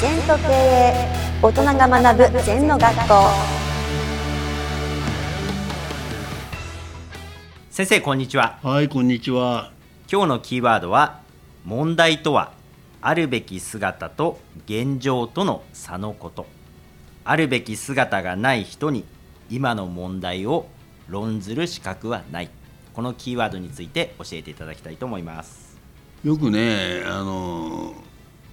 全と経営大人が学ぶ全の学校。先生こんにちは。はい、こんにちは。今日のキーワードは問題とはあるべき姿と現状との差のこと。あるべき姿がない人に今の問題を論ずる資格はない。このキーワードについて教えていただきたいと思います。よくね、あの、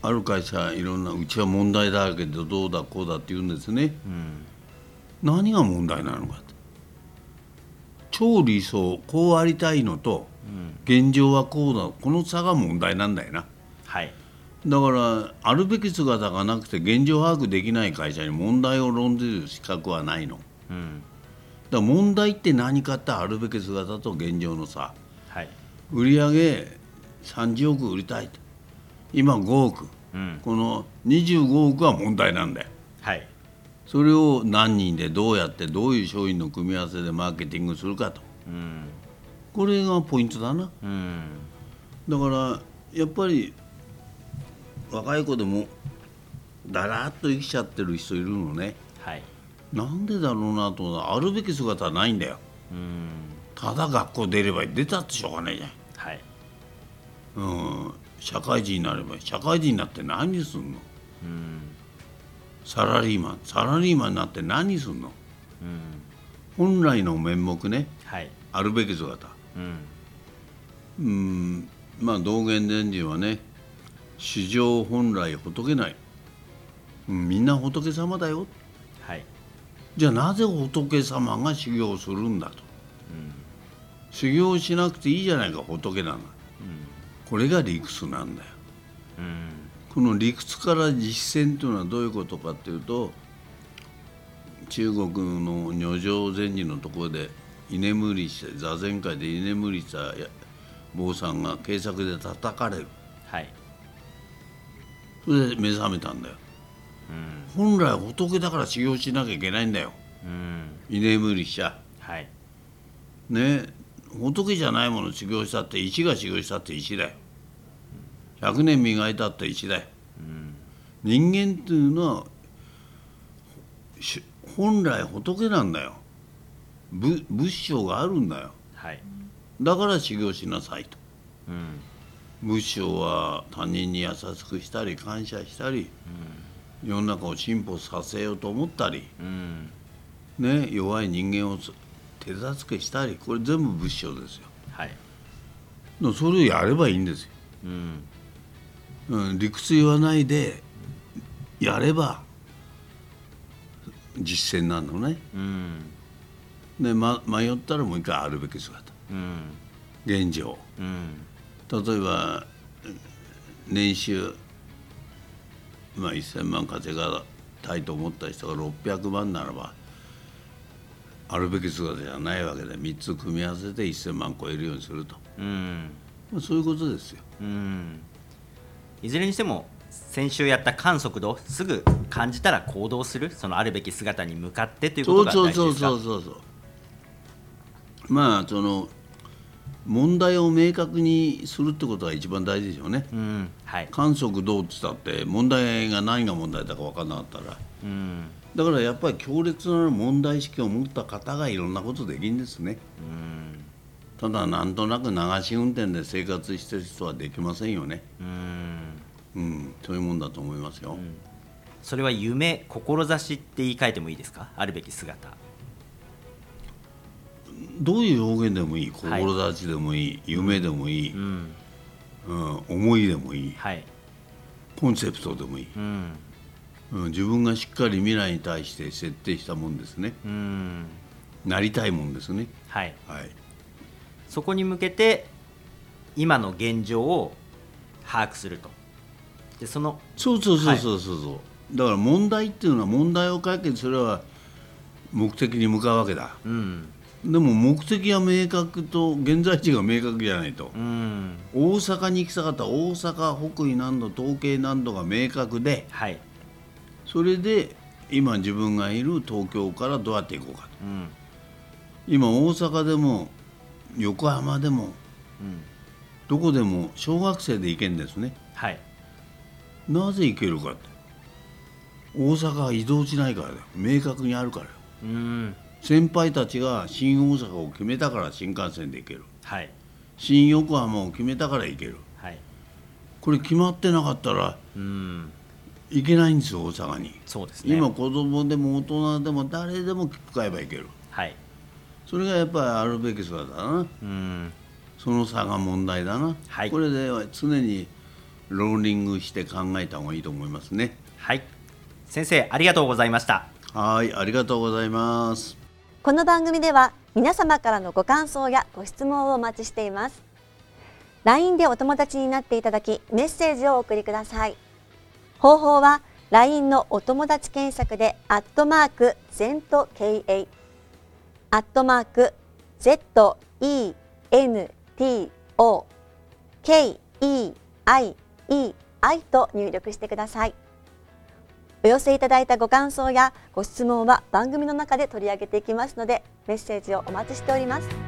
ある会社、いろんな、うちは問題だらけでどうだこうだって言うんですね。何が問題なのかって。超理想、こうありたいのと、現状はこうだ、この差が問題なんだよな。はいだから、あるべき姿がなくて現状把握できない会社に問題を論じる資格はないの。うんだから問題って何かってあるべき姿と現状の差。はい売上30億売りたいと今5億、うん。この25億は問題なんだよ。はい。それを何人でどうやってどういう商品の組み合わせでマーケティングするかと。うん。これがポイントだな。うん。だからやっぱり若い子でもだらっと生きちゃってる人いるのね。はい。なんでだろうなとあるべき姿はないんだよ。うん。ただ学校出れば出たってしょうがないじゃん。はい。うん、社会人になればいい社会人になって何すんの？うん。サラリーマン。サラリーマンになって何すんの？うん。本来の面目ね。はい。あるべき姿。うん。うん。まあ道元伝授はね史上本来仏ない、うん、みんな仏様だよ。はい。じゃあなぜ仏様が修行するんだと、修行しなくていいじゃないか仏なの、これが理屈なんだよ。うん。この理屈から実践というのはどういうことかというと中国の如上禅師のところで居眠りして座禅会で居眠りしたや坊さんが警察で叩かれる。はい。それで目覚めたんだよ。本来仏だから修行しなきゃいけないんだよ。うん。居眠りしちゃ。はい。ね仏じゃないもの修行したって石が修行したって石だよ100年磨いたって石だよ、人間っていうのはし本来仏なんだよ。仏仏性があるんだよ。はい。だから修行しなさいと。うん。仏性は他人に優しくしたり感謝したり、世の中を進歩させようと思ったり、うん。ね、弱い人間をつ手助けしたりこれ全部仏性ですよ。はい。それをやればいいんですよ、うん。うん、理屈言わないでやれば実践なのね。うん。で、ま、迷ったらもう一回あるべき姿。うん。現状。うん。例えば年収、まあ、1,000万稼がたいと思った人が600万ならばあるべき姿じゃないわけで3つ組み合わせて1,000万超えるようにすると、うん。まあ、そういうことですよ。うん。いずれにしても先週やった観測度すぐ感じたら行動するそのあるべき姿に向かってということがそう大事ですか？そうそうそうそうまあその問題を明確にするってことが一番大事でしょうね。うん。はい。観測どうって言ったって問題が何が問題だか分からなかったら。うんだからやっぱり強烈な問題意識を持った方がいろんなことできるんですね。うん。ただなんとなく流し運転で生活してる人はできませんよね。うん。うん。そういうもんだと思いますよ、それは夢志って言い換えてもいいですか？あるべき姿。どういう表現でもいい？はい。志でもいい、夢でもいい、うん。うん、思いでもいい？はい。コンセプトでもいい、うんうん、自分がしっかり未来に対して設定したもんですね。うん。なりたいもんですね。はい。はい。そこに向けて今の現状を把握すると。でそのそうそうそうそうそう。そう、だから問題っていうのは問題を解決すれば目的に向かうわけだ。うん。でも目的が明確と現在地が明確じゃないと。うん。大阪に行きたかったら大阪北緯何度東経何度が明確ではいそれで今自分がいる東京からどうやって行こうかと。うん。今大阪でも横浜でもうん。どこでも小学生で行けんですね。はい。なぜ行けるかって。大阪は移動しないからだよ。明確にあるから。ようん。先輩たちが新大阪を決めたから新幹線で行ける。はい。新横浜を決めたから行ける。はい。これ決まってなかったらうん行けないんですよ大阪に、そうですね。今子供でも大人でも誰でも切符買えば行ける。はい。それがやっぱりあるべき姿だな。うん。その差が問題だな、はい。これで常にローリングして考えた方がいいと思いますね。はい。先生ありがとうございました。はいありがとうございます。この番組では皆様からのご感想やご質問をお待ちしています。LINE でお友達になっていただきメッセージをお送りください方法は LINE のお友達検索でアットマーク ZENTKA アットマーク ZENTO KEIEI と入力してください。お寄せいただいたご感想やご質問は番組の中で取り上げていきますのでメッセージをお待ちしております。